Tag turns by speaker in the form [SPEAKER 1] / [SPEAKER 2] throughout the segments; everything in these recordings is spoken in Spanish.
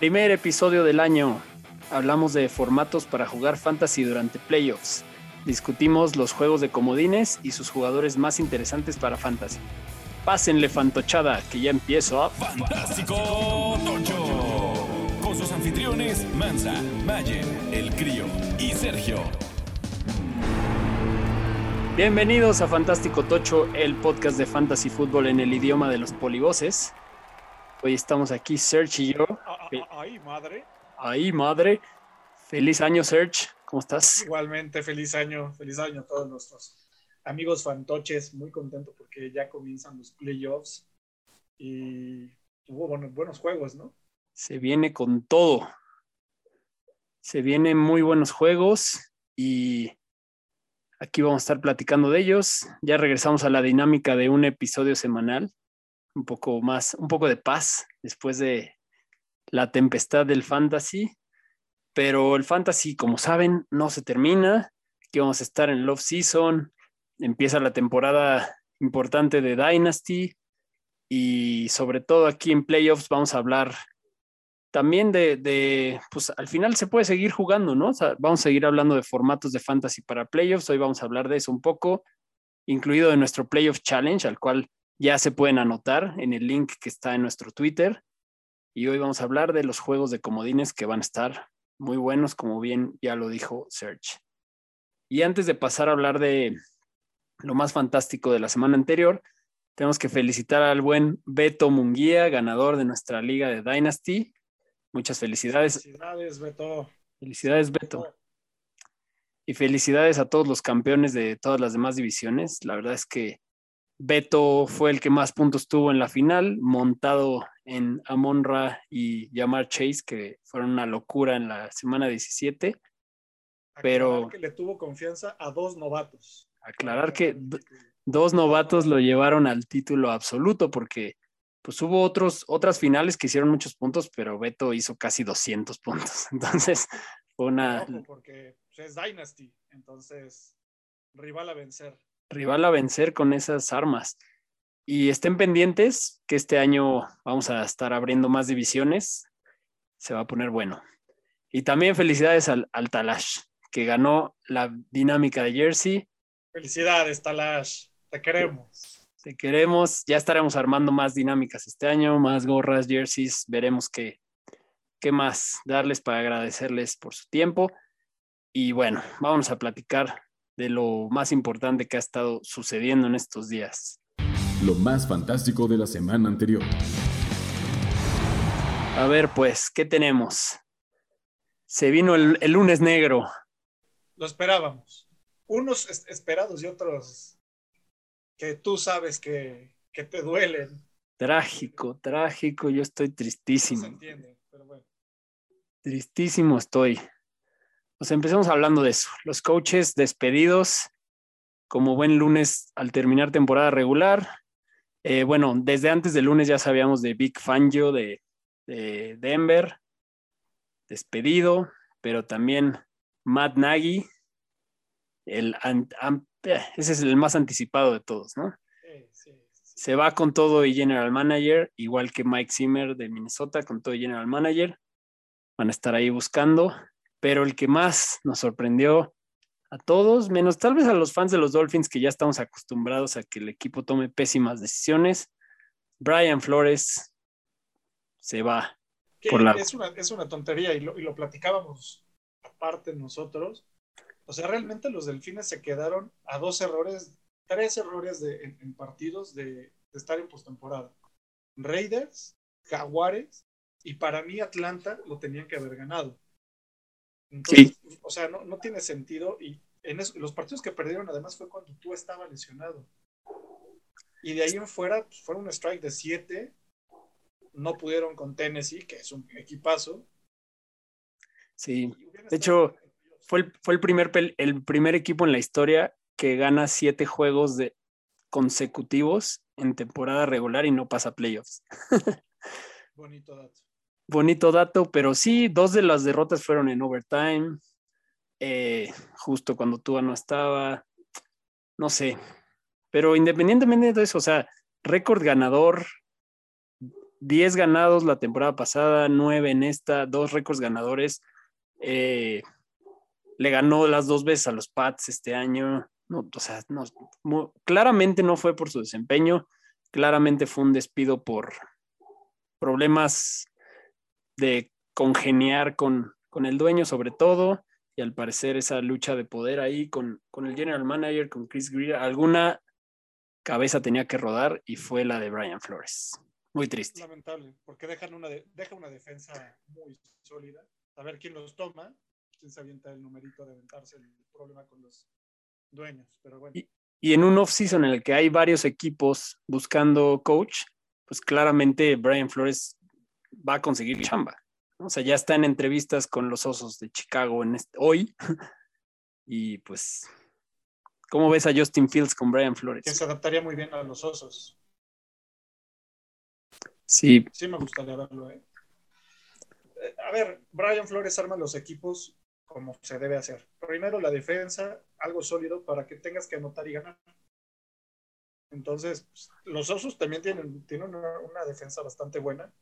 [SPEAKER 1] Primer episodio del año. Hablamos de formatos para jugar fantasy durante playoffs. Discutimos los juegos de comodines y sus jugadores más interesantes para fantasy. Pásenle fantochada, que ya empiezo a...
[SPEAKER 2] Fantástico Tocho. Con sus anfitriones Mansa, Mayer, El Crío y Sergio.
[SPEAKER 1] Bienvenidos a Fantástico Tocho, el podcast de fantasy fútbol en el idioma de los polivoces. Hoy estamos aquí, Serge y yo.
[SPEAKER 3] Ah, ah, Ay, madre.
[SPEAKER 1] Ahí, madre. Feliz año, Serge. ¿Cómo estás?
[SPEAKER 3] Igualmente, feliz año, feliz año a todos nuestros amigos fantoches. Muy contento porque ya comienzan los playoffs y hubo buenos, buenos juegos, ¿no?
[SPEAKER 1] Se viene con todo. Se vienen muy buenos juegos y aquí vamos a estar platicando de ellos. Ya regresamos a la dinámica de un episodio semanal, un poco más, un poco de paz después de la tempestad del fantasy. Pero el fantasy, como saben, no se termina. Aquí vamos a estar en Love Season. Empieza la temporada importante de Dynasty. Y sobre todo aquí en playoffs vamos a hablar también de, de, pues al final se puede seguir jugando, ¿no? Vamos a seguir hablando de formatos de fantasy para playoffs. Hoy vamos a hablar de eso un poco, incluido de nuestro Playoff Challenge, al cual ya se pueden anotar en el link que está en nuestro Twitter. Y hoy vamos a hablar de los juegos de comodines que van a estar muy buenos, como bien ya lo dijo Serge. Y antes de pasar a hablar de lo más fantástico de la semana anterior, tenemos que felicitar al buen Beto Munguía, ganador de nuestra liga de Dynasty. Muchas felicidades.
[SPEAKER 3] Felicidades, Beto.
[SPEAKER 1] Felicidades, Beto. Y felicidades a todos los campeones de todas las demás divisiones. La verdad es que Beto fue el que más puntos tuvo en la final, montado en Amonra y Yamar Chase, que fueron una locura en la semana 17. Pero-
[SPEAKER 3] Aclarar que le tuvo confianza a dos novatos.
[SPEAKER 1] Aclarar que dos novatos lo llevaron al título absoluto, porque pues hubo otros, otras finales que hicieron muchos puntos, pero Beto hizo casi 200 puntos. Entonces, fue una
[SPEAKER 3] Ojo, porque pues, es Dynasty, entonces rival a vencer.
[SPEAKER 1] rival a vencer con esas armas. Y estén pendientes que este año vamos a estar abriendo más divisiones. Se va a poner bueno. Y también felicidades al, al Talash, que ganó la dinámica de Jersey.
[SPEAKER 3] Felicidades, Talash. Te queremos.
[SPEAKER 1] Te queremos. Ya estaremos armando más dinámicas este año, más gorras, jerseys. Veremos qué, qué más darles para agradecerles por su tiempo. Y bueno, vamos a platicar de lo más importante que ha estado sucediendo en estos días.
[SPEAKER 2] Lo más fantástico de la semana anterior.
[SPEAKER 1] A ver, pues, ¿qué tenemos? Se vino el, el lunes negro.
[SPEAKER 3] Lo esperábamos. Unos es- esperados y otros que tú sabes que, que te duelen.
[SPEAKER 1] Trágico, trágico. Yo estoy
[SPEAKER 3] No se
[SPEAKER 1] tristísimo.
[SPEAKER 3] entiende, pero bueno.
[SPEAKER 1] Tristísimo estoy. Pues empecemos hablando de eso. Los coaches despedidos como buen lunes al terminar temporada regular. Eh, bueno, desde antes del lunes ya sabíamos de Big Fangio de, de Denver, despedido, pero también Matt Nagy, el, eh, ese es el más anticipado de todos, ¿no?
[SPEAKER 3] Sí, sí, sí.
[SPEAKER 1] se va con todo y general manager, igual que Mike Zimmer de Minnesota, con todo y general manager. Van a estar ahí buscando, pero el que más nos sorprendió a todos, menos tal vez a los fans de los Dolphins, que ya estamos acostumbrados a que el equipo tome pésimas decisiones. Brian Flores se va.
[SPEAKER 3] Que
[SPEAKER 1] Por la-
[SPEAKER 3] es, una, es una tontería y lo, y lo platicábamos aparte nosotros. O sea, realmente los delfines se quedaron a dos errores, tres errores de, en, en partidos de, de estar en postemporada. Raiders, Jaguares y para mí Atlanta lo tenían que haber ganado. Entonces, o sea, no, no tiene sentido y en eso- los partidos que perdieron además fue cuando tú estabas lesionado. Y de ahí en fuera pues, fueron un strike de siete no pudieron con Tennessee, que es un equipazo.
[SPEAKER 1] Sí, De hecho, fue el, fue el, primer, el primer equipo en la historia que gana siete juegos de, consecutivos en temporada regular y no pasa playoffs.
[SPEAKER 3] bonito dato.
[SPEAKER 1] Bonito dato, pero sí, dos de las derrotas fueron en overtime, eh, justo cuando Tua no estaba, no sé, pero independientemente de eso, o sea, récord ganador 10 ganados la temporada pasada, 9 en esta, dos récords ganadores. Eh, le ganó las dos veces a los Pats este año. O sea, no, claramente no fue por su desempeño, claramente fue un despido por problemas de congeniar con, con el dueño sobre todo, y al parecer esa lucha de poder ahí con, con el general manager, con Chris Greer, alguna cabeza tenía que rodar y fue la de Brian Flores. Muy triste.
[SPEAKER 3] Lamentable, porque dejan una de- deja una defensa muy sólida. A ver quién los toma, quién se avienta el numerito de aventarse el problema con los dueños. Pero bueno,
[SPEAKER 1] Y- Y en un off-season en el que hay varios equipos buscando coach, pues claramente Brian Flores va a conseguir chamba. O sea, ya está en entrevistas con los Osos de Chicago en este- hoy. Y pues, ¿cómo ves a Justin Fields con Brian
[SPEAKER 3] que
[SPEAKER 1] Flores?
[SPEAKER 3] se adaptaría muy bien a los osos.
[SPEAKER 1] Sí,
[SPEAKER 3] Sí me gustaría verlo, ¿eh? Eh, A ver, Brian Flores arma los equipos como se debe hacer. Primero la defensa, algo sólido para que tengas que anotar y ganar. Entonces, pues, los Osos también tienen, tienen una, una defensa bastante buena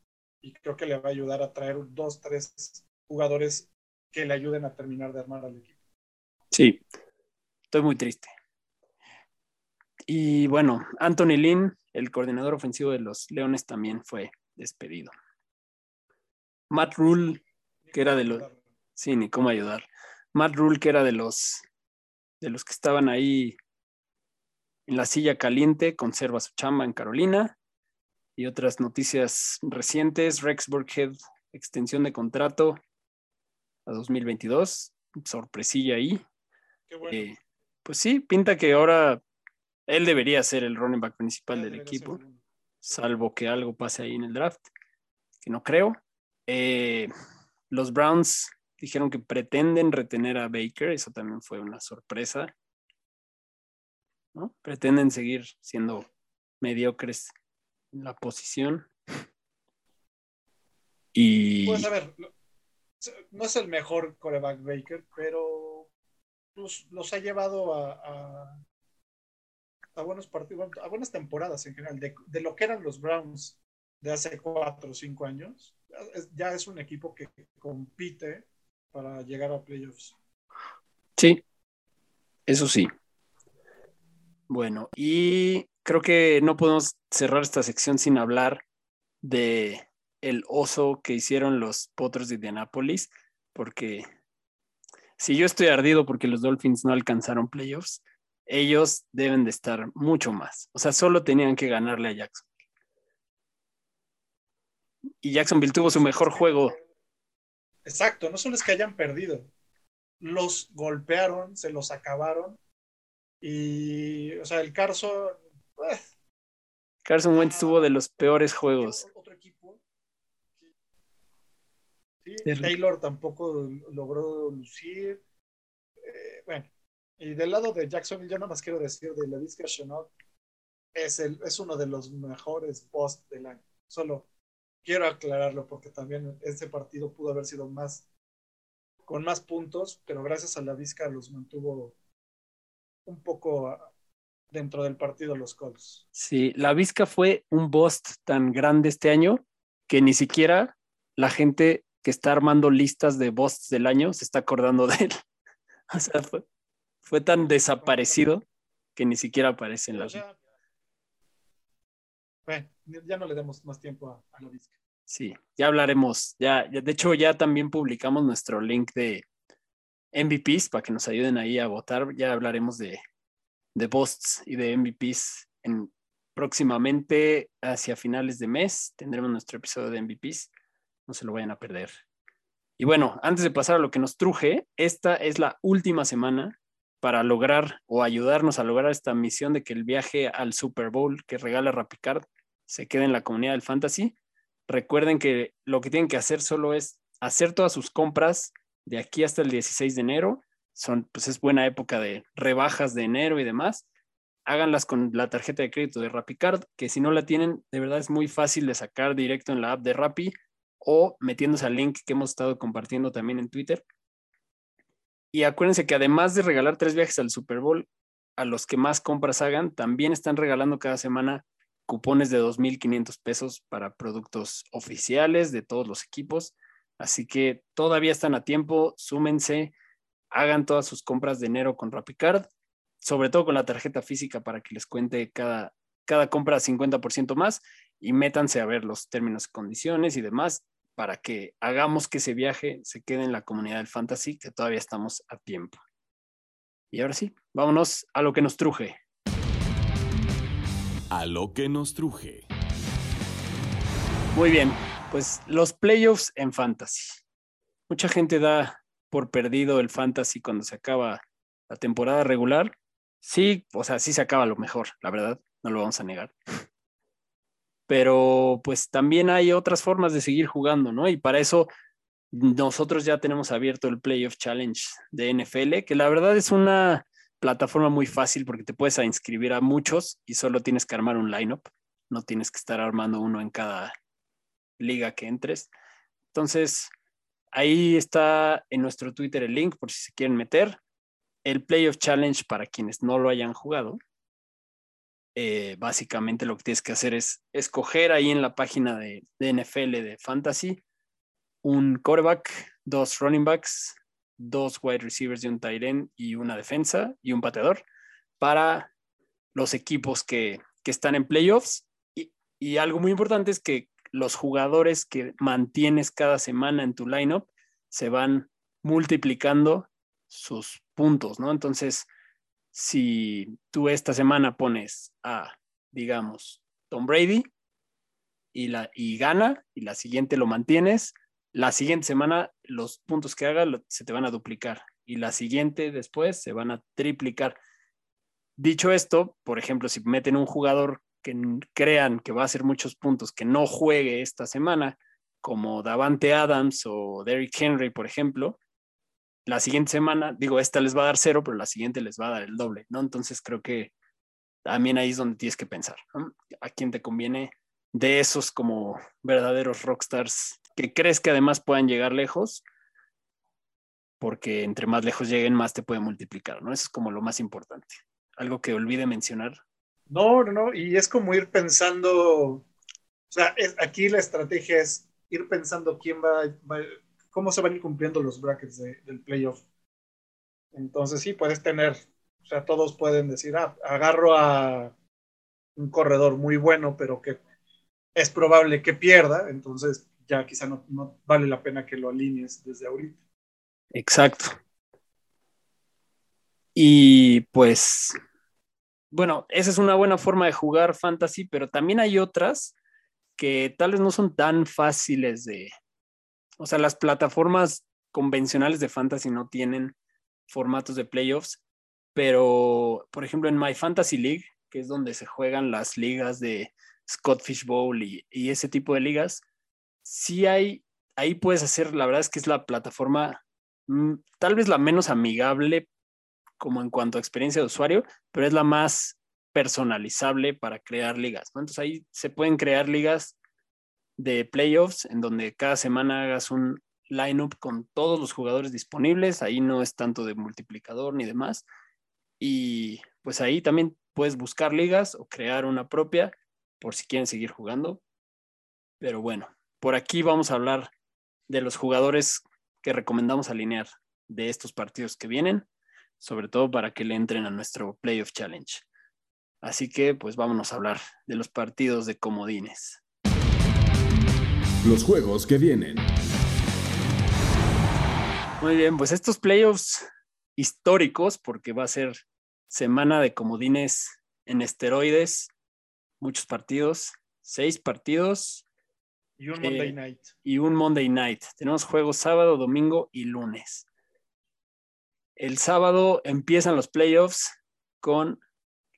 [SPEAKER 3] y creo que le va a ayudar a traer dos, tres jugadores que le ayuden a terminar de armar al equipo.
[SPEAKER 1] sí. Estoy muy triste. Y bueno, Anthony Lynn, el coordinador ofensivo de los Leones, también fue despedido. Matt Rule, que era de los, Sí, ni cómo ayudar. Matt Rule, que era de los de los que estaban ahí en la silla caliente, conserva su chamba en Carolina. Y otras noticias recientes, Rex Burkhead, extensión de contrato a 2022. Sorpresilla ahí.
[SPEAKER 3] Qué bueno.
[SPEAKER 1] Eh, pues sí, pinta que ahora él debería ser el running back principal del
[SPEAKER 3] ser
[SPEAKER 1] equipo salvo que algo pase ahí en el draft, que no creo. Eh, los Browns dijeron que pretenden retener a Baker, eso también fue una sorpresa. ¿no? Pretenden seguir siendo mediocres la posición. Y
[SPEAKER 3] Pues a ver, no es el mejor coreback Baker, pero los, los ha llevado a, a, a buenos partidos, a buenas temporadas en general. De, de lo que eran los Browns de hace cuatro o cinco años, ya es, ya es un equipo que compite para llegar a playoffs.
[SPEAKER 1] sí, eso sí. Bueno, y creo que no podemos cerrar esta sección sin hablar de el oso que hicieron los Potros de Indianapolis, porque si yo estoy ardido porque los Dolphins no alcanzaron playoffs, ellos deben de estar mucho más. O sea, solo tenían que ganarle a Jackson. Y Jacksonville tuvo su mejor juego.
[SPEAKER 3] Exacto, no solo es que hayan perdido, los golpearon, se los acabaron. Y, o sea, el Carson,
[SPEAKER 1] Carson Wentz tuvo de los peores juegos.
[SPEAKER 3] Otro equipo. Sí. Taylor tampoco logró lucir. Eh, bueno, y del lado de Jacksonville, yo nada más quiero decir de Lavisca Chenault, es, el, es uno de los mejores posts del año. Solo quiero aclararlo porque también ese partido pudo haber sido más con más puntos, pero gracias a la Vizca los mantuvo un poco dentro del partido los Colts.
[SPEAKER 1] Sí, la Vizca fue un bust tan grande este año que ni siquiera la gente que está armando listas de busts del año se está acordando de él. O sea, fue, fue tan desaparecido que ni siquiera aparece en la
[SPEAKER 3] bueno, ya no le demos más tiempo a, a la Vizca.
[SPEAKER 1] Sí, ya hablaremos. Ya, ya, de hecho, ya también publicamos nuestro link de MVPs para que nos ayuden ahí a votar. Ya hablaremos de, de busts y de MVPs en, próximamente hacia finales de mes. Tendremos nuestro episodio de MVPs. No se lo vayan a perder. Y bueno, antes de pasar a lo que nos truje, esta es la última semana para lograr o ayudarnos a lograr esta misión de que el viaje al Super Bowl que regala Rapicard se quede en la comunidad del Fantasy. Recuerden que lo que tienen que hacer solo es hacer todas sus compras de aquí hasta el 16 de enero. Son, pues es buena época de rebajas de enero y demás. Háganlas con la tarjeta de crédito de RappiCard, que si no la tienen, de verdad es muy fácil de sacar directo en la app de Rappi o metiéndose al link que hemos estado compartiendo también en Twitter. Y acuérdense que además de regalar tres viajes al Super Bowl, a los que más compras hagan, también están regalando cada semana cupones de 2.500 pesos para productos oficiales de todos los equipos. Así que todavía están a tiempo, súmense, hagan todas sus compras de enero con RappiCard, sobre todo con la tarjeta física para que les cuente cada, cada compra 50% más y métanse a ver los términos y condiciones y demás para que hagamos que ese viaje se quede en la comunidad del fantasy, que todavía estamos a tiempo. Y ahora sí, vámonos a lo que nos truje.
[SPEAKER 2] A lo que nos truje.
[SPEAKER 1] Muy bien, pues los playoffs en fantasy. Mucha gente da por perdido el fantasy cuando se acaba la temporada regular. Sí, o sea, sí se acaba lo mejor, la verdad, no lo vamos a negar pero pues también hay otras formas de seguir jugando, ¿no? Y para eso nosotros ya tenemos abierto el Playoff Challenge de NFL, que la verdad es una plataforma muy fácil porque te puedes inscribir a muchos y solo tienes que armar un lineup, no tienes que estar armando uno en cada liga que entres. Entonces, ahí está en nuestro Twitter el link por si se quieren meter. El Playoff Challenge para quienes no lo hayan jugado eh, básicamente lo que tienes que hacer es escoger ahí en la página de, NFL de Fantasy un quarterback, dos running backs, dos wide receivers y un tight end y una defensa y un pateador para los equipos que, están en playoffs. Y, y, algo muy importante es que los jugadores que mantienes cada semana en tu lineup se van multiplicando sus puntos, ¿no? Entonces, si tú esta semana pones a, digamos, Tom Brady y, la, y gana y la siguiente lo mantienes, la siguiente semana los puntos que haga se te van a duplicar y la siguiente después se van a triplicar. Dicho esto, por ejemplo, si meten un jugador que crean que va a hacer muchos puntos que no juegue esta semana, como Davante Adams o Derrick Henry, por ejemplo, la siguiente semana, digo, esta les va a dar cero, pero la siguiente les va a dar el doble, ¿no? Entonces creo que también ahí es donde tienes que pensar, ¿A quién te conviene de esos como verdaderos rockstars que crees que además puedan llegar lejos? Porque entre más lejos lleguen, más te puede multiplicar, ¿no? Eso es como lo más importante. Algo que olvide mencionar.
[SPEAKER 3] No, no, no, y es como ir pensando, o sea, aquí la estrategia es ir pensando quién va, va cómo se van cumpliendo los brackets del playoff. Entonces sí, puedes tener, o sea, todos pueden decir, ah, agarro a un corredor muy bueno, pero que es probable que pierda, entonces ya quizá no, no vale la pena que lo alinees desde ahorita.
[SPEAKER 1] Exacto. Y pues, bueno, esa es una buena forma de jugar fantasy, pero también hay otras que tal vez no son tan fáciles de, o sea, las plataformas convencionales de fantasy no tienen formatos de playoffs, pero por ejemplo en My Fantasy League, que es donde se juegan las ligas de Scott Fish Bowl y, ese tipo de ligas, sí hay, ahí puedes hacer, la verdad es que es la plataforma mm, tal vez la menos amigable como en cuanto a experiencia de usuario, pero es la más personalizable para crear ligas. Entonces ahí se pueden crear ligas de playoffs en donde cada semana hagas un lineup con todos los jugadores disponibles. Ahí no es tanto de multiplicador ni demás. Y pues ahí también puedes buscar ligas o crear una propia por si quieren seguir jugando. Pero bueno, por aquí vamos a hablar de los jugadores que recomendamos alinear de estos partidos que vienen, sobre todo para que le entren a nuestro Playoff Challenge. Así que pues vámonos a hablar de los partidos de comodines
[SPEAKER 2] los juegos que vienen.
[SPEAKER 1] Muy bien, pues estos playoffs históricos, porque va a ser semana de comodines en esteroides, muchos partidos, seis partidos.
[SPEAKER 3] Y un Monday eh, night.
[SPEAKER 1] Y un Monday night. Tenemos juegos sábado, domingo y lunes. El sábado empiezan los playoffs con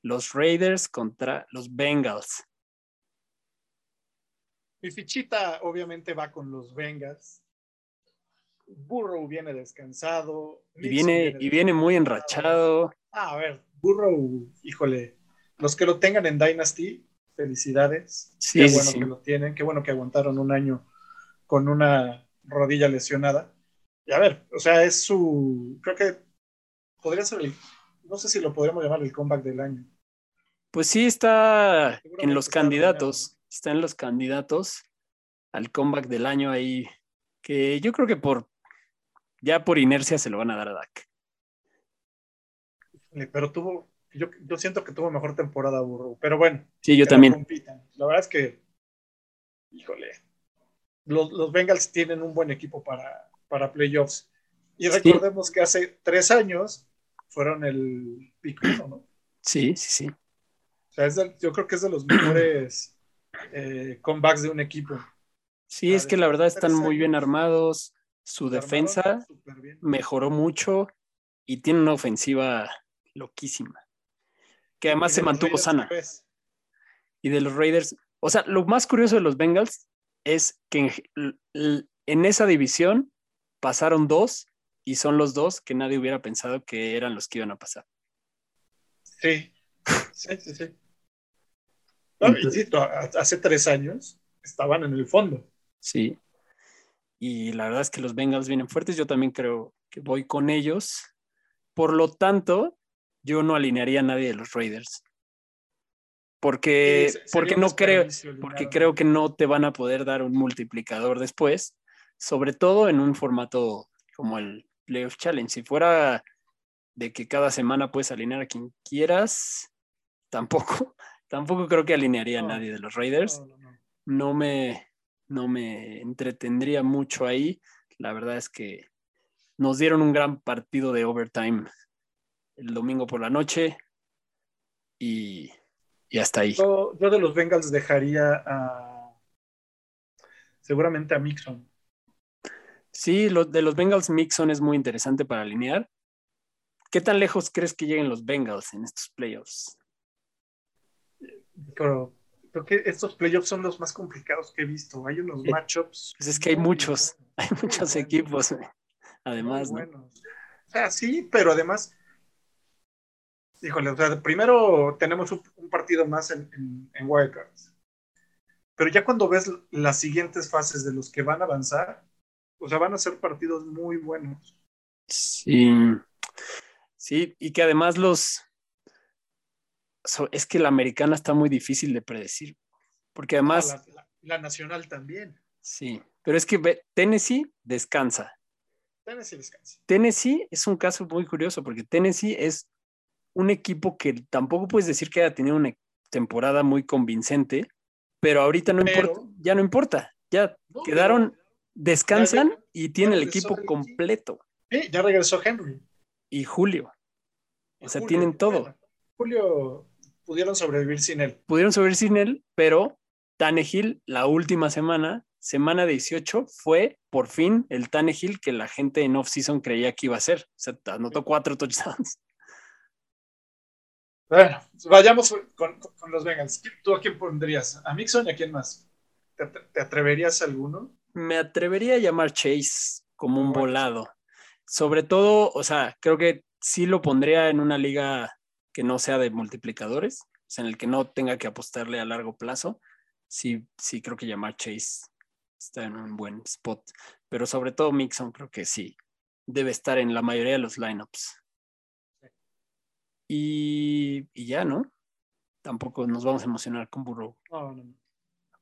[SPEAKER 1] los Raiders contra los Bengals.
[SPEAKER 3] Mi fichita obviamente va con los Bengals. Burrow viene descansado.
[SPEAKER 1] Y viene, y viene muy enrachado.
[SPEAKER 3] Ah, a ver, Burrow, híjole, los que lo tengan en Dynasty, felicidades. qué bueno que lo tienen, qué bueno que aguantaron un año con una rodilla lesionada. Y a ver, o sea, es su, creo que podría ser el, no sé si lo podríamos llamar el comeback del año.
[SPEAKER 1] Pues sí, está en los
[SPEAKER 3] está
[SPEAKER 1] candidatos. Está en los candidatos al comeback del año ahí. Que yo creo que por ya por inercia se lo van a dar a Dak.
[SPEAKER 3] Pero tuvo, yo, yo siento que tuvo mejor temporada Burrow. Pero bueno,
[SPEAKER 1] Sí, yo también.
[SPEAKER 3] compitan. La verdad es que, híjole, los, los Bengals tienen un buen equipo para, para playoffs. Y
[SPEAKER 1] Sí.
[SPEAKER 3] recordemos que hace tres años fueron el pick uno, ¿no?
[SPEAKER 1] Sí, sí, sí.
[SPEAKER 3] O sea, es yo creo que es de los mejores eh, comebacks de un equipo.
[SPEAKER 1] Sí, es que la verdad están muy bien armados. Su defensa mejoró mucho y tiene una ofensiva loquísima. Que además se mantuvo
[SPEAKER 3] Raiders,
[SPEAKER 1] sana. Y de los Raiders, o sea, lo más curioso de los Bengals es que en, en esa división pasaron dos y son los dos que nadie hubiera pensado que eran los que iban a pasar.
[SPEAKER 3] Sí, sí, sí, sí. No, insisto, a- hace tres años estaban en el fondo.
[SPEAKER 1] Sí. Y la verdad es que los Bengals vienen fuertes. Yo también creo que voy con ellos. Por lo tanto, yo no alinearía a nadie de los Raiders. Porque,
[SPEAKER 3] Sí,
[SPEAKER 1] porque no creo, porque creo que no te van a poder dar un multiplicador después, sobre todo en un formato como el Playoff Challenge. Si fuera de que cada semana puedes alinear a quien quieras, tampoco, tampoco creo que alinearía
[SPEAKER 3] No,
[SPEAKER 1] a nadie de los Raiders
[SPEAKER 3] No, no, no.
[SPEAKER 1] no me, no me entretendría mucho ahí. La verdad es que nos dieron un gran partido de overtime el domingo por la noche y, y hasta ahí.
[SPEAKER 3] Yo, yo de los Bengals dejaría a seguramente a Mixon.
[SPEAKER 1] Sí, lo de los Bengals Mixon es muy interesante para alinear. ¿Qué tan lejos crees que lleguen los Bengals en estos playoffs?
[SPEAKER 3] Pero creo que estos playoffs son los más complicados que he visto. Hay unos
[SPEAKER 1] Sí.
[SPEAKER 3] matchups.
[SPEAKER 1] Pues es que hay muchos, hay muchos equipos, además, ¿no?
[SPEAKER 3] buenos. O sea, sí, pero además, híjole, o sea, primero tenemos un, un partido más en, en, en Wildcards. Pero ya cuando ves las siguientes fases de los que van a avanzar, o sea, van a ser partidos muy buenos.
[SPEAKER 1] Sí, sí, y que además los... so- es que la americana está muy difícil de predecir, porque además,
[SPEAKER 3] Ah, la, la- la nacional también.
[SPEAKER 1] sí, pero es que Tennessee descansa.
[SPEAKER 3] Tennessee descansa.
[SPEAKER 1] Tennessee es un caso muy curioso, porque Tennessee es un equipo que tampoco puedes decir que haya tenido una temporada muy convincente, pero ahorita no
[SPEAKER 3] Pero-
[SPEAKER 1] importa, ya no importa, ya
[SPEAKER 3] No,
[SPEAKER 1] quedaron, descansan y tienen el equipo
[SPEAKER 3] Henry.
[SPEAKER 1] completo.
[SPEAKER 3] Sí, ya regresó Henry.
[SPEAKER 1] Y Julio, o sea,
[SPEAKER 3] Julio,
[SPEAKER 1] tienen todo.
[SPEAKER 3] bueno, Julio pudieron sobrevivir sin él.
[SPEAKER 1] pudieron subir sin él, pero Tannehill la última semana, semana 18, fue por fin el Tannehill que la gente en off-season creía que iba a ser. O sea, anotó cuatro touchdowns.
[SPEAKER 3] Bueno, vayamos con, con- con los Bengals. ¿Tú a quién pondrías? ¿A Mixon y a quién más? ¿Te, te atreverías a alguno?
[SPEAKER 1] Me atrevería a llamar Chase como un volado. Sobre todo, o sea, creo que sí lo pondría en una liga que no sea de multiplicadores, o sea, en el que no tenga que apostarle a largo plazo. Sí, sí creo que llamar Chase está en un buen spot. Pero sobre todo Mixon creo que sí. Debe estar en la mayoría de los lineups. Y, y ya, ¿no? Tampoco nos vamos a emocionar con Burrow.
[SPEAKER 3] No.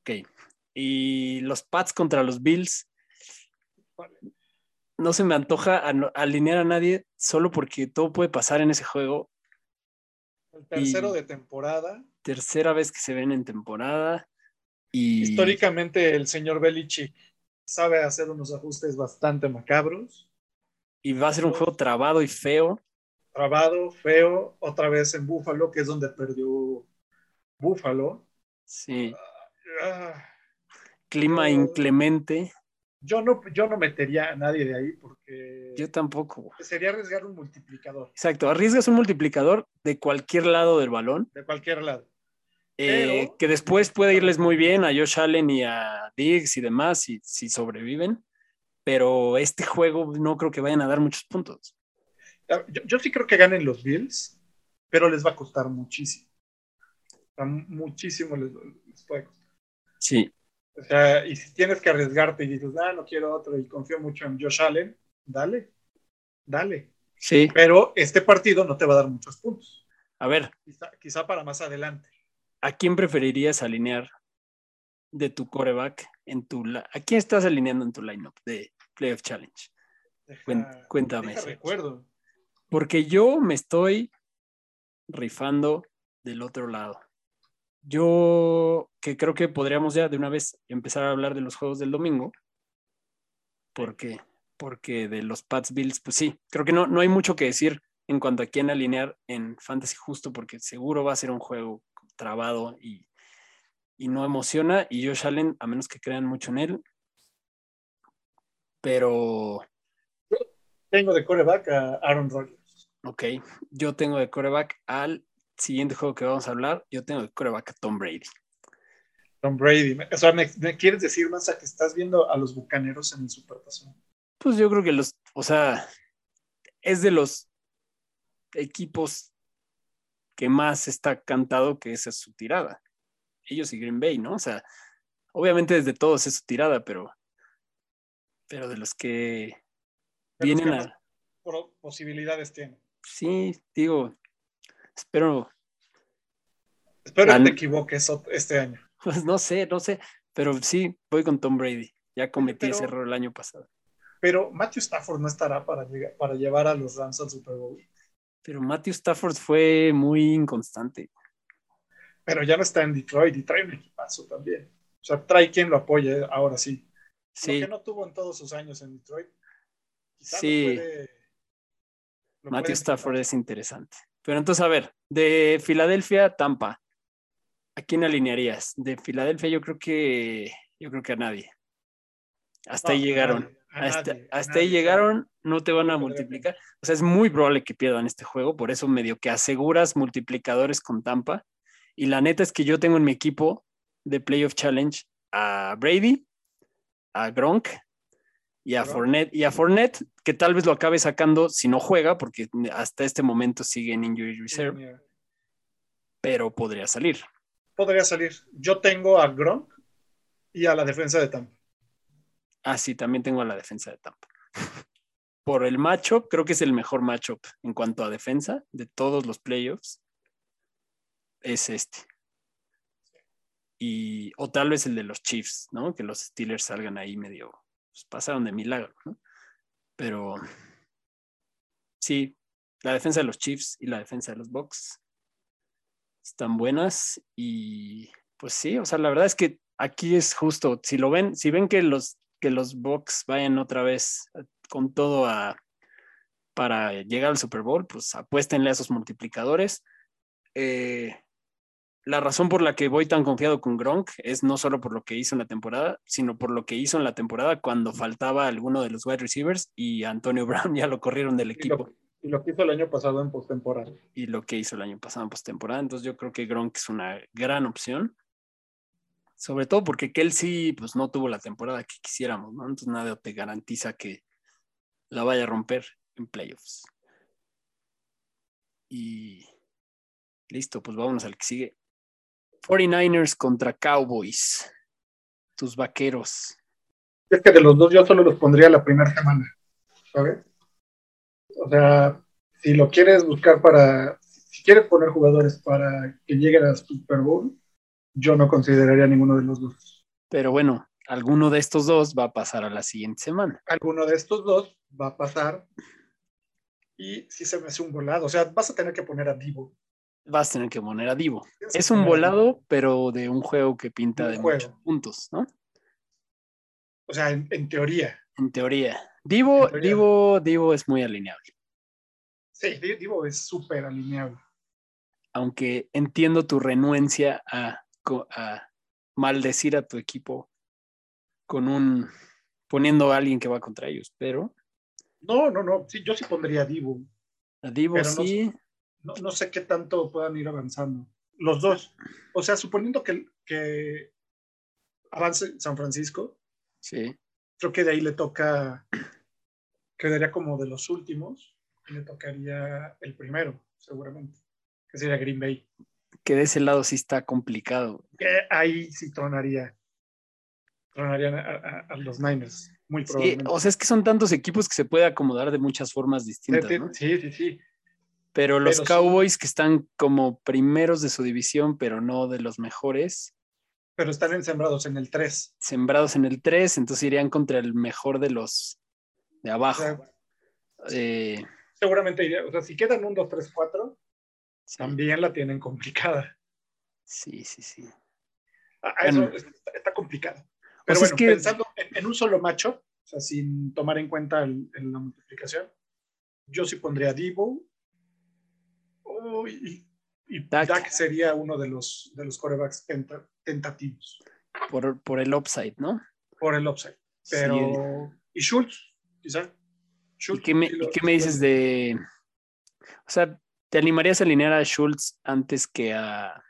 [SPEAKER 1] Ok. Y los Pats contra los Bills. No se me antoja alinear a nadie solo porque todo puede pasar en ese juego.
[SPEAKER 3] El tercero
[SPEAKER 1] Y-
[SPEAKER 3] de temporada.
[SPEAKER 1] Tercera vez que se ven en temporada. Y
[SPEAKER 3] Históricamente, el señor Belichick sabe hacer unos ajustes bastante macabros.
[SPEAKER 1] y va a ser un juego trabado y feo.
[SPEAKER 3] Trabado, feo, otra vez en Buffalo, que es donde perdió Buffalo.
[SPEAKER 1] Sí.
[SPEAKER 3] Ah,
[SPEAKER 1] Clima inclemente.
[SPEAKER 3] yo, no, yo no metería a nadie de ahí porque
[SPEAKER 1] Yo tampoco.
[SPEAKER 3] sería arriesgar un multiplicador
[SPEAKER 1] Exacto. Arriesgas un multiplicador de cualquier lado del balón.
[SPEAKER 3] de cualquier lado.
[SPEAKER 1] eh,
[SPEAKER 3] Pero-
[SPEAKER 1] que después puede irles muy bien a Josh Allen y a Diggs y demás si, si sobreviven. Pero este juego no creo que vayan a dar muchos puntos.
[SPEAKER 3] Ah, Yo, yo sí creo que ganen los Bills, pero les va a costar muchísimo. O sea, muchísimo les, les puede costar.
[SPEAKER 1] Sí,
[SPEAKER 3] O sea, y si tienes que arriesgarte y dices, ah, no quiero otro y confío mucho en Josh Allen, dale, dale.
[SPEAKER 1] sí.
[SPEAKER 3] Pero este partido no te va a dar muchos puntos.
[SPEAKER 1] A ver,
[SPEAKER 3] Quizá, quizá para más adelante.
[SPEAKER 1] ¿a quién preferirías alinear de tu coreback en tu... ¿A quién estás alineando en tu lineup de Playoff Challenge?
[SPEAKER 3] Deja-
[SPEAKER 1] cuéntame
[SPEAKER 3] deja recuerdo.
[SPEAKER 1] Porque yo me estoy rifando del otro lado. Yo que creo que podríamos ya de una vez empezar a hablar de los juegos del domingo. Porque, porque de los Pats Bills, pues sí, creo que no, no hay mucho que decir en cuanto a quién alinear en Fantasy justo, porque seguro va a ser un juego trabado y, y no emociona. Y Josh Allen, a menos que crean mucho en él. Pero
[SPEAKER 3] Tengo de coreback a Aaron Rodgers.
[SPEAKER 1] Ok, yo tengo de coreback al siguiente juego que vamos a hablar. Yo tengo de coreback a Tom Brady.
[SPEAKER 3] Tom Brady. O sea, ¿me, me quieres decir, Mansa, que estás viendo a los bucaneros en el Supertazón?
[SPEAKER 1] Pues yo creo que los, o sea, es de los equipos que más está cantado que esa es su tirada. Ellos y Green Bay, ¿no? O sea, obviamente desde todos es su tirada, pero, pero de los que
[SPEAKER 3] De los
[SPEAKER 1] vienen
[SPEAKER 3] que
[SPEAKER 1] a,
[SPEAKER 3] más posibilidades tiene.
[SPEAKER 1] sí, digo, espero,
[SPEAKER 3] Espero que te equivoques este año.
[SPEAKER 1] pues no sé, no sé, pero sí, voy con Tom Brady. Ya cometí ese error el año pasado.
[SPEAKER 3] Pero Matthew Stafford no estará para, llegar- para llevar a los Rams al Super Bowl.
[SPEAKER 1] Pero Matthew Stafford fue muy inconstante.
[SPEAKER 3] Pero ya no está en Detroit y trae un equipazo también. O sea, trae quien lo apoye ahora sí.
[SPEAKER 1] Sí,
[SPEAKER 3] Lo que no tuvo en todos sus años en Detroit. quizá lo
[SPEAKER 1] Sí.
[SPEAKER 3] puede- lo
[SPEAKER 1] Matthew Stafford es interesante. Pero entonces, a ver, de Filadelfia a Tampa, ¿a quién alinearías? De Filadelfia yo creo que yo creo que a nadie. Hasta
[SPEAKER 3] No,
[SPEAKER 1] ahí
[SPEAKER 3] a
[SPEAKER 1] llegaron.
[SPEAKER 3] nadie, a
[SPEAKER 1] hasta
[SPEAKER 3] nadie, a
[SPEAKER 1] hasta
[SPEAKER 3] nadie,
[SPEAKER 1] ahí llegaron, no te van a multiplicar. O sea, es muy probable que pierdan este juego, por eso medio que aseguras multiplicadores con Tampa. Y la neta es que yo tengo en mi equipo de Playoff Challenge a Brady, a Gronk y a. Fournette. Y a Fournette, que tal vez lo acabe sacando si no juega, porque hasta este momento sigue en Injury Reserve, pero podría salir.
[SPEAKER 3] Podría salir. Yo tengo a Gronk y a la defensa de Tampa.
[SPEAKER 1] Ah, sí, también tengo a la defensa de Tampa. Por el matchup, creo que es el mejor matchup en cuanto a defensa de todos los playoffs. Es este. Y, o tal vez el de los Chiefs, ¿no? Que los Steelers salgan ahí medio, pues pasaron de milagro, ¿no? Pero sí, la defensa de los Chiefs y la defensa de los Bucks están buenas y pues sí, o sea, la verdad es que aquí es justo, si lo ven, si ven que los que los Bucks vayan otra vez con todo a para llegar al Super Bowl, pues apuéstenle a esos multiplicadores. Eh, la razón por la que voy tan confiado con Gronk es no solo por lo que hizo en la temporada, sino por lo que hizo en la temporada cuando faltaba alguno de los wide receivers y Antonio Brown ya lo corrieron del
[SPEAKER 3] Y
[SPEAKER 1] equipo
[SPEAKER 3] lo, y lo que hizo el año pasado en postemporada.
[SPEAKER 1] y lo que hizo el año pasado en postemporada. Entonces yo creo que Gronk es una gran opción. Sobre todo porque Kelsey pues no tuvo la temporada que quisiéramos, ¿no? Entonces nada te garantiza que la vaya a romper en playoffs. Y listo, pues vámonos al que sigue. 49ers contra Cowboys. Tus vaqueros.
[SPEAKER 3] Es que de los dos yo solo los pondría la primera semana, ¿sabes? O sea, si lo quieres buscar para, si quieres poner jugadores para que lleguen al Super Bowl, yo no consideraría ninguno de los dos.
[SPEAKER 1] Pero bueno, alguno de estos dos va a pasar a la siguiente semana.
[SPEAKER 3] Alguno de estos dos va a pasar y si se me hace un volado, o sea, vas a tener que poner a Divo.
[SPEAKER 1] Vas a tener que poner a Divo. Es un volado, pero de un juego que pinta de
[SPEAKER 3] juego.
[SPEAKER 1] muchos puntos, ¿no?
[SPEAKER 3] O sea, en, en teoría.
[SPEAKER 1] En teoría. Divo,
[SPEAKER 3] En teoría.
[SPEAKER 1] Divo, Divo es muy alineable.
[SPEAKER 3] Sí, Di- Divo es súper alineable.
[SPEAKER 1] Aunque entiendo tu renuencia a, a maldecir a tu equipo con un poniendo a alguien que va contra ellos, pero
[SPEAKER 3] No, no, no. Sí, yo sí pondría a Divo.
[SPEAKER 1] a Divo
[SPEAKER 3] no
[SPEAKER 1] sí,
[SPEAKER 3] no, no sé qué tanto puedan ir avanzando. Los dos. O sea, suponiendo que, que avance San Francisco,
[SPEAKER 1] sí.
[SPEAKER 3] creo que de ahí le toca, quedaría como de los últimos, y le tocaría el primero, seguramente, que sería Green Bay.
[SPEAKER 1] Que de ese lado sí está complicado.
[SPEAKER 3] Que ahí sí tronaría, tronarían a, a- a los Niners, muy
[SPEAKER 1] Sí,
[SPEAKER 3] probablemente.
[SPEAKER 1] o sea, es que son tantos equipos que se puede acomodar de muchas formas distintas,
[SPEAKER 3] Sí,
[SPEAKER 1] ¿no?
[SPEAKER 3] sí, sí, sí.
[SPEAKER 1] Pero los
[SPEAKER 3] Pero sí.
[SPEAKER 1] Cowboys que están como primeros de su división, pero no de los mejores,
[SPEAKER 3] Pero están ensembrados en el 3.
[SPEAKER 1] sembrados en el 3, entonces irían contra el mejor de los de
[SPEAKER 3] O
[SPEAKER 1] abajo. Eh,
[SPEAKER 3] seguramente iría. O sea, si quedan un 2, 3, 4,
[SPEAKER 1] sí,
[SPEAKER 3] también la tienen complicada.
[SPEAKER 1] sí, sí, sí.
[SPEAKER 3] Eso
[SPEAKER 1] Bueno.
[SPEAKER 3] está, complicado. Pero
[SPEAKER 1] sea, es
[SPEAKER 3] bueno,
[SPEAKER 1] que-
[SPEAKER 3] pensando en, en un solo macho, o sea, sin tomar en cuenta el- el- la multiplicación, yo sí pondría Debo. Oh, y y
[SPEAKER 1] Dak.
[SPEAKER 3] Dak. sería uno de los, de los corebacks tenta- tentativos
[SPEAKER 1] Por, por el upside, ¿no?
[SPEAKER 3] por el upside. Pero. Y Schultz, quizá.
[SPEAKER 1] ¿Y qué me, y qué me dices de... O sea, ¿te animarías a alinear a Schultz antes que a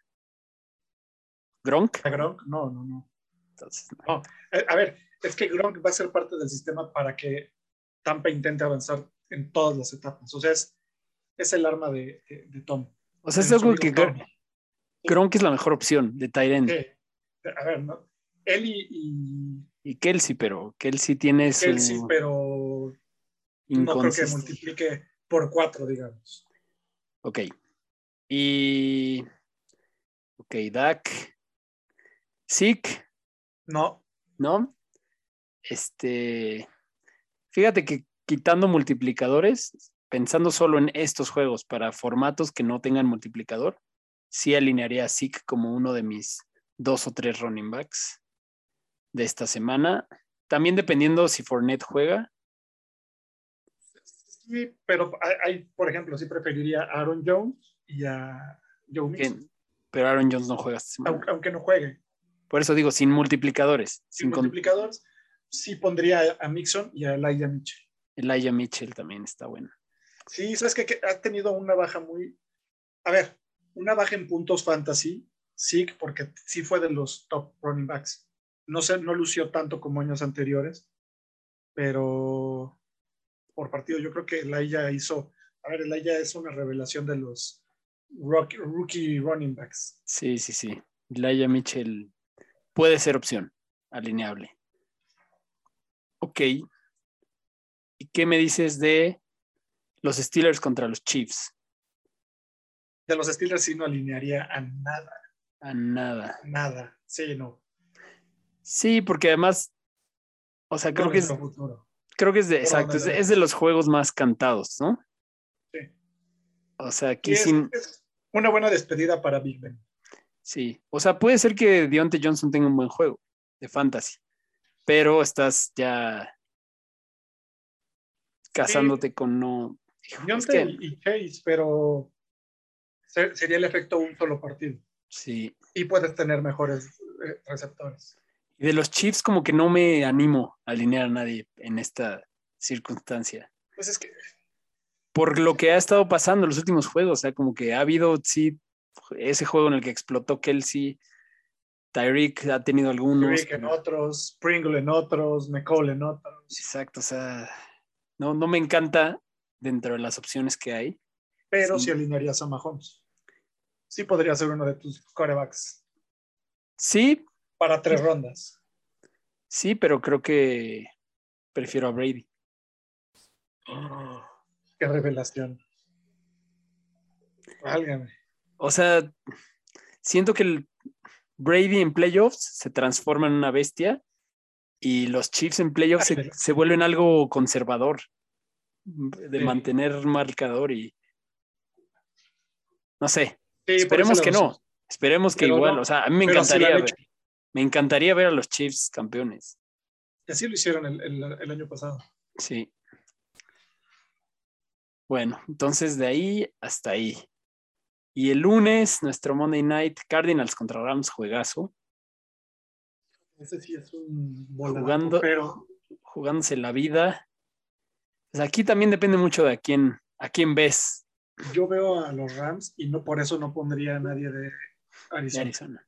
[SPEAKER 1] Gronk?
[SPEAKER 3] a Gronk? No, no, no.
[SPEAKER 1] Entonces,
[SPEAKER 3] Eh, A ver, es que Gronk va a ser parte del sistema para que Tampa intente avanzar en todas las etapas. O sea, es, es el arma de, de- de Tom.
[SPEAKER 1] o sea, es algo que Gronk es la mejor opción de.
[SPEAKER 3] Sí. A ver, ¿no? Él y, y
[SPEAKER 1] Y Kelsey, pero Kelsey tiene su
[SPEAKER 3] Kelsey, pero no creo que multiplique por cuatro, digamos.
[SPEAKER 1] Ok. Y. Ok, Dak. Zeke,
[SPEAKER 3] No,
[SPEAKER 1] ¿no? Este. Fíjate que quitando multiplicadores, pensando solo en estos juegos para formatos que no tengan multiplicador, sí alinearía a Zeke como uno de mis dos o tres running backs de esta semana. También dependiendo si Fournette juega.
[SPEAKER 3] sí, pero hay, por ejemplo, sí preferiría a Aaron Jones y a Joe Mixon,
[SPEAKER 1] pero Aaron Jones no juega esta semana.
[SPEAKER 3] aunque, aunque no juegue.
[SPEAKER 1] Por eso digo, sin multiplicadores.
[SPEAKER 3] Sin
[SPEAKER 1] Sin
[SPEAKER 3] multiplicadores, sí pondría a Mixon y a Elijah Mitchell.
[SPEAKER 1] Elijah Mitchell también está bueno.
[SPEAKER 3] Sí, sabes que, ha tenido una baja muy. A ver, una baja en puntos fantasy, sí, porque sí fue de los top running backs. No sé, no lució tanto como años anteriores, pero por partido yo creo que Elijah hizo. A ver, Elijah es una revelación de los rookie running backs.
[SPEAKER 1] Sí, sí, sí. Elijah Mitchell puede ser opción alineable. Ok. ¿Y qué me dices de los Steelers contra los Chiefs?
[SPEAKER 3] De los Steelers sí no alinearía a nada,
[SPEAKER 1] A nada.
[SPEAKER 3] nada. Sí, no.
[SPEAKER 1] Sí, porque además, o sea, creo
[SPEAKER 3] No
[SPEAKER 1] que es,
[SPEAKER 3] futuro.
[SPEAKER 1] creo que es de,
[SPEAKER 3] Por
[SPEAKER 1] exacto, es de,
[SPEAKER 3] lo
[SPEAKER 1] es de los juegos más cantados, ¿no?
[SPEAKER 3] Sí.
[SPEAKER 1] O sea, aquí
[SPEAKER 3] es-
[SPEAKER 1] sin,
[SPEAKER 3] es una buena despedida para Big Ben.
[SPEAKER 1] sí. O sea, puede ser que Deontay Johnson tenga un buen juego de fantasy, pero estás ya casándote con no. Hijo, es que-
[SPEAKER 3] y Chase, pero se- sería el efecto un solo partido.
[SPEAKER 1] sí.
[SPEAKER 3] Y puedes tener mejores eh, receptores.
[SPEAKER 1] Y de los Chiefs, como que no me animo a alinear a nadie en esta circunstancia.
[SPEAKER 3] Pues es que
[SPEAKER 1] Por lo que ha estado pasando en los últimos juegos, o sea, como que ha habido, sí, ese juego en el que explotó Kelsey, Tyreek ha tenido algunos.
[SPEAKER 3] Rick en otros, Pringle en otros, McCall en otros.
[SPEAKER 1] Exacto, o sea, no, no me encanta dentro de las opciones que hay.
[SPEAKER 3] Pero
[SPEAKER 1] Sí.
[SPEAKER 3] si alinearías a Mahomes. Sí podría ser uno de tus corebacks
[SPEAKER 1] Sí,
[SPEAKER 3] para tres rondas.
[SPEAKER 1] sí, pero creo que prefiero a Brady.
[SPEAKER 3] Qué revelación. Válgame.
[SPEAKER 1] O sea, siento que el Brady en playoffs se transforma en una bestia y los Chiefs en playoffs se, vuelven algo conservador de
[SPEAKER 3] Sí.
[SPEAKER 1] mantener marcador y no sé,
[SPEAKER 3] Sí,
[SPEAKER 1] esperemos que no, esperemos que
[SPEAKER 3] Pero
[SPEAKER 1] igual,
[SPEAKER 3] no,
[SPEAKER 1] o sea, a mí me encantaría ver,
[SPEAKER 3] hecho.
[SPEAKER 1] me encantaría ver a los Chiefs campeones.
[SPEAKER 3] Y así lo hicieron el, el- el año pasado.
[SPEAKER 1] Sí. Bueno, entonces de ahí hasta ahí. Y el lunes, nuestro Monday Night Cardinals contra Rams juegazo.
[SPEAKER 3] Ese sí es un
[SPEAKER 1] Jugando-
[SPEAKER 3] pero
[SPEAKER 1] jugándose la vida. Pues aquí también depende mucho de a quién, a quién ves
[SPEAKER 3] yo veo a los Rams y no por eso no pondría a nadie de
[SPEAKER 1] de
[SPEAKER 3] Arizona.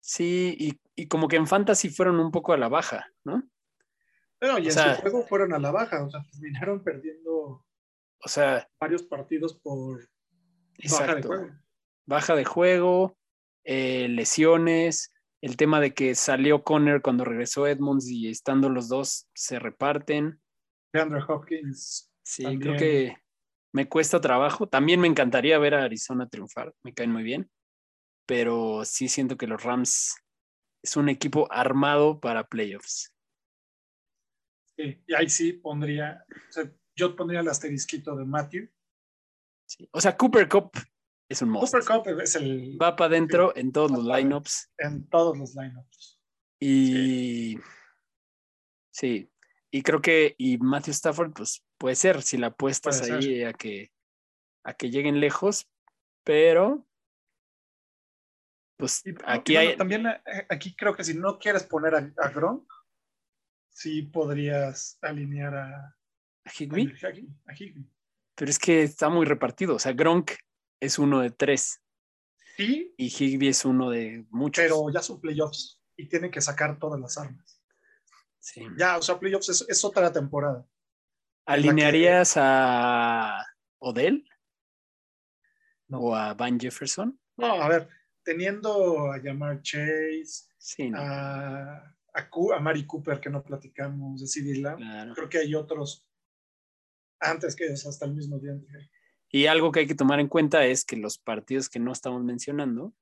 [SPEAKER 1] Sí, y, y como que en Fantasy fueron un poco a la baja, ¿no?
[SPEAKER 3] Pero y
[SPEAKER 1] O
[SPEAKER 3] en
[SPEAKER 1] sea-
[SPEAKER 3] su juego fueron a la baja, o sea, terminaron perdiendo
[SPEAKER 1] O sea,
[SPEAKER 3] varios partidos por baja de juego.
[SPEAKER 1] Baja de juego, eh, lesiones, el tema de que salió Conner cuando regresó Edmonds y estando los dos se reparten.
[SPEAKER 3] DeAndre Hopkins.
[SPEAKER 1] Sí,
[SPEAKER 3] También.
[SPEAKER 1] creo que me cuesta trabajo. También me encantaría ver a Arizona triunfar, me caen muy bien, pero sí siento que los Rams es un equipo armado para playoffs.
[SPEAKER 3] Sí, y ahí sí pondría, o sea, yo pondría el asterisquito de Matthew.
[SPEAKER 1] Sí. O sea, Cooper Cup es un monstruo.
[SPEAKER 3] Cooper Cup es el...
[SPEAKER 1] Va para adentro en todos los lineups.
[SPEAKER 3] En todos los lineups.
[SPEAKER 1] Y sí. Y creo que, y Matthew Stafford, pues puede ser, si la apuestas
[SPEAKER 3] Puede
[SPEAKER 1] ahí a que, a que lleguen lejos, pero pues
[SPEAKER 3] Y,
[SPEAKER 1] aquí
[SPEAKER 3] y bueno,
[SPEAKER 1] hay,
[SPEAKER 3] También eh, aquí creo que si no quieres poner a, a Gronk, sí podrías alinear a,
[SPEAKER 1] a
[SPEAKER 3] a,
[SPEAKER 1] Higbee,
[SPEAKER 3] Higbee, a Higbee.
[SPEAKER 1] pero es que está muy repartido. O sea, Gronk es uno de tres
[SPEAKER 3] Sí,
[SPEAKER 1] y Higbee es uno de muchos.
[SPEAKER 3] pero ya son playoffs y tienen que sacar todas las armas.
[SPEAKER 1] Sí.
[SPEAKER 3] Ya, o sea, playoffs es, es otra temporada.
[SPEAKER 1] ¿Alinearías a Odell
[SPEAKER 3] No.
[SPEAKER 1] o a Van Jefferson?
[SPEAKER 3] No, a ver, teniendo a llamar Chase,
[SPEAKER 1] Sí, no,
[SPEAKER 3] a, a, Mari Cooper que no platicamos, de CD
[SPEAKER 1] claro.
[SPEAKER 3] creo que hay otros antes que hasta el mismo día.
[SPEAKER 1] Y algo que hay que tomar en cuenta es que los partidos que no estamos mencionando,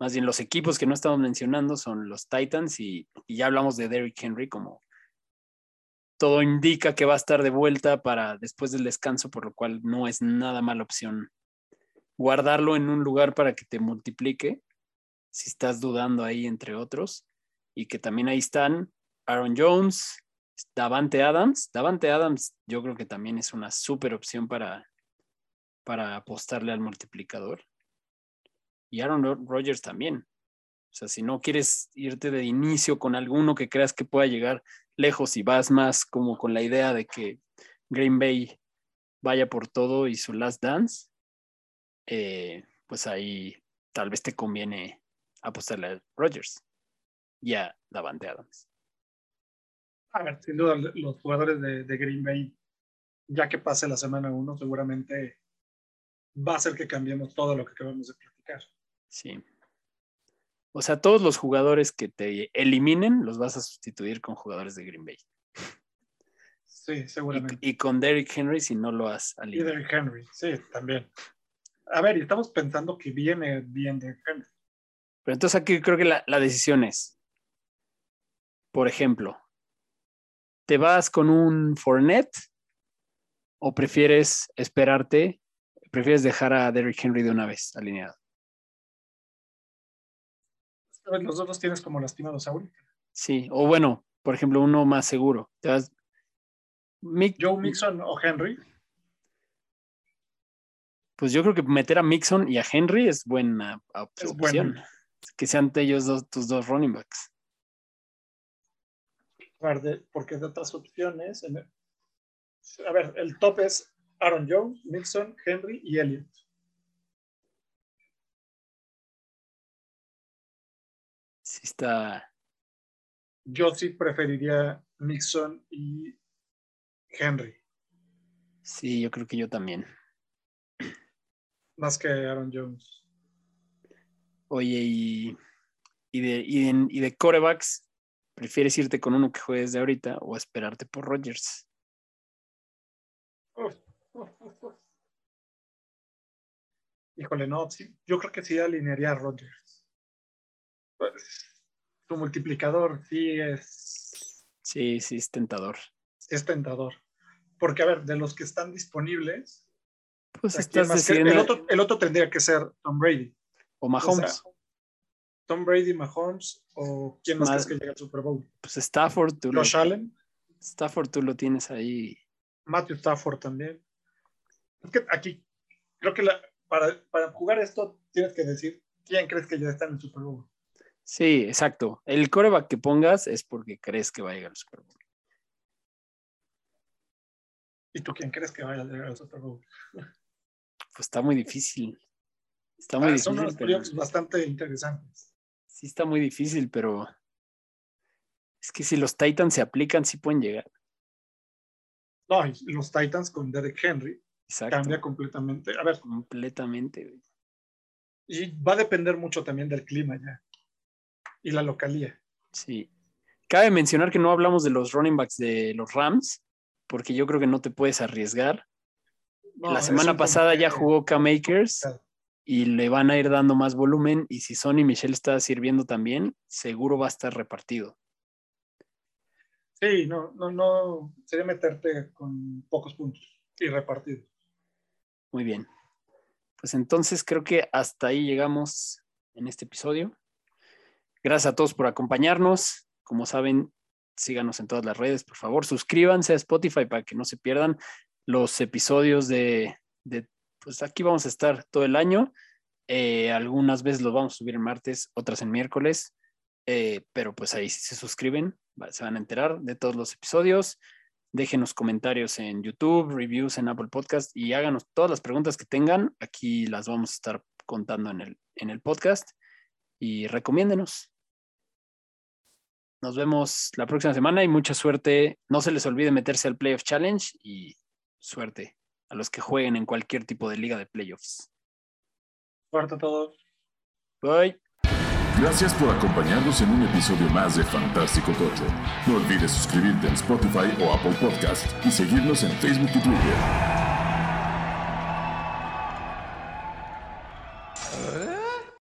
[SPEAKER 1] más bien los equipos que no estamos mencionando son los Titans y, ya hablamos de Derrick Henry como todo indica que va a estar de vuelta para después del descanso, por lo cual no es nada mala opción guardarlo en un lugar para que te multiplique, si estás dudando ahí entre otros, y que también ahí están Aaron Jones, Davante Adams. Davante Adams yo creo que también es una súper opción para, para apostarle al multiplicador. Y Aaron Ro- Rodgers también. O sea, si no quieres irte de inicio con alguno que creas que pueda llegar lejos y vas más como con la idea de que Green Bay vaya por todo y su last dance, eh, pues ahí tal vez te conviene apostarle a Rodgers y a Davante Adams.
[SPEAKER 3] A ver, sin duda, los jugadores de, Green Bay, ya que pase la semana uno, seguramente va a hacer que cambiemos todo lo que acabamos de platicar.
[SPEAKER 1] Sí. O sea, todos los jugadores que te eliminen los vas a sustituir con jugadores de Green Bay.
[SPEAKER 3] Sí,
[SPEAKER 1] Y,
[SPEAKER 3] seguramente.
[SPEAKER 1] y con Derrick Henry si no lo has
[SPEAKER 3] Y
[SPEAKER 1] alineado.
[SPEAKER 3] Derrick Henry, sí, también. A ver, y estamos pensando que viene bien Derrick Henry.
[SPEAKER 1] Pero entonces aquí creo que la, la decisión es, por ejemplo, ¿te vas con un Fournette o prefieres esperarte, prefieres dejar a Derrick Henry de una vez alineado?
[SPEAKER 3] Los dos los tienes como lastimados ahorita.
[SPEAKER 1] Sí, o bueno, por ejemplo, uno más seguro. Mick-
[SPEAKER 3] Joe Mixon o Henry.
[SPEAKER 1] Pues yo creo que meter a Mixon y a Henry es buena
[SPEAKER 3] Es
[SPEAKER 1] opción.
[SPEAKER 3] bueno.
[SPEAKER 1] Que sean ellos dos, tus dos running backs.
[SPEAKER 3] Porque de otras opciones. a ver, el top es Aaron Jones, Mixon, Henry y Elliott.
[SPEAKER 1] Sí está,
[SPEAKER 3] Yo sí preferiría Mixon y Henry,
[SPEAKER 1] sí, yo creo que yo también.
[SPEAKER 3] más que Aaron Jones.
[SPEAKER 1] Oye, y, y de, y, de, y de corebacks, ¿prefieres irte con uno que juegues de ahorita o esperarte por Rodgers?
[SPEAKER 3] Híjole, no, sí, yo creo que sí alinearía a Rodgers. Pues, su multiplicador sí es,
[SPEAKER 1] Sí, sí, es tentador.
[SPEAKER 3] es tentador. Porque, a ver, de los que están disponibles,
[SPEAKER 1] Pues
[SPEAKER 3] ¿a quién
[SPEAKER 1] estás
[SPEAKER 3] más que-
[SPEAKER 1] decidiendo.
[SPEAKER 3] el, otro, el otro tendría que ser Tom Brady.
[SPEAKER 1] o Mahomes.
[SPEAKER 3] O sea, Tom Brady, Mahomes, o quién más
[SPEAKER 1] Más-
[SPEAKER 3] crees que llega al Super Bowl.
[SPEAKER 1] pues Stafford, tú lo,
[SPEAKER 3] Allen,
[SPEAKER 1] Stafford, tú lo tienes ahí.
[SPEAKER 3] Matthew Stafford también. Es que aquí, creo que la- para, para jugar esto tienes que decir quién crees que ya está en el Super Bowl.
[SPEAKER 1] Sí, exacto. El coreback que pongas es porque crees que va a llegar al Super Bowl.
[SPEAKER 3] ¿Y tú quién crees que vaya a llegar al Super Bowl?
[SPEAKER 1] Pues está muy difícil. Está muy
[SPEAKER 3] Ah, son
[SPEAKER 1] difícil.
[SPEAKER 3] unos
[SPEAKER 1] pero-
[SPEAKER 3] bastante interesantes.
[SPEAKER 1] Sí, está muy difícil, pero es que si los Titans se aplican, sí pueden llegar.
[SPEAKER 3] No, y los Titans con Derek Henry
[SPEAKER 1] Exacto.
[SPEAKER 3] cambia completamente. A ver,
[SPEAKER 1] completamente.
[SPEAKER 3] y va a depender mucho también del clima ya. Y la localía.
[SPEAKER 1] Sí. Cabe mencionar que no hablamos de los running backs de los Rams, porque yo creo que no te puedes arriesgar
[SPEAKER 3] No,
[SPEAKER 1] la semana pasada ya jugó K-Makers y le van a ir dando más volumen y si Sonny Michelle está sirviendo también, seguro va a estar repartido.
[SPEAKER 3] Sí, no, no, no. Sería meterte con pocos puntos y repartido.
[SPEAKER 1] Muy bien. Pues entonces creo que hasta ahí llegamos en este episodio. Gracias a todos por acompañarnos. Como saben, síganos en todas las redes, por favor. Suscríbanse a Spotify para que no se pierdan los episodios de, de- pues aquí vamos a estar todo el año. Eh, algunas veces los vamos a subir en martes, otras en miércoles. Eh, pero pues ahí si se suscriben, se van a enterar de todos los episodios. Déjenos comentarios en YouTube, reviews en Apple Podcast y háganos todas las preguntas que tengan. Aquí las vamos a estar contando en el, en el podcast y recomiéndenos. Nos vemos la próxima semana y mucha suerte. No se les olvide meterse al Playoff Challenge y suerte a los que jueguen en cualquier tipo de liga de playoffs.
[SPEAKER 3] Suerte a todos.
[SPEAKER 1] Bye.
[SPEAKER 2] Gracias por acompañarnos en un episodio más de Fantástico Tocho. No olvides suscribirte en Spotify o Apple Podcast y seguirnos en Facebook y Twitter.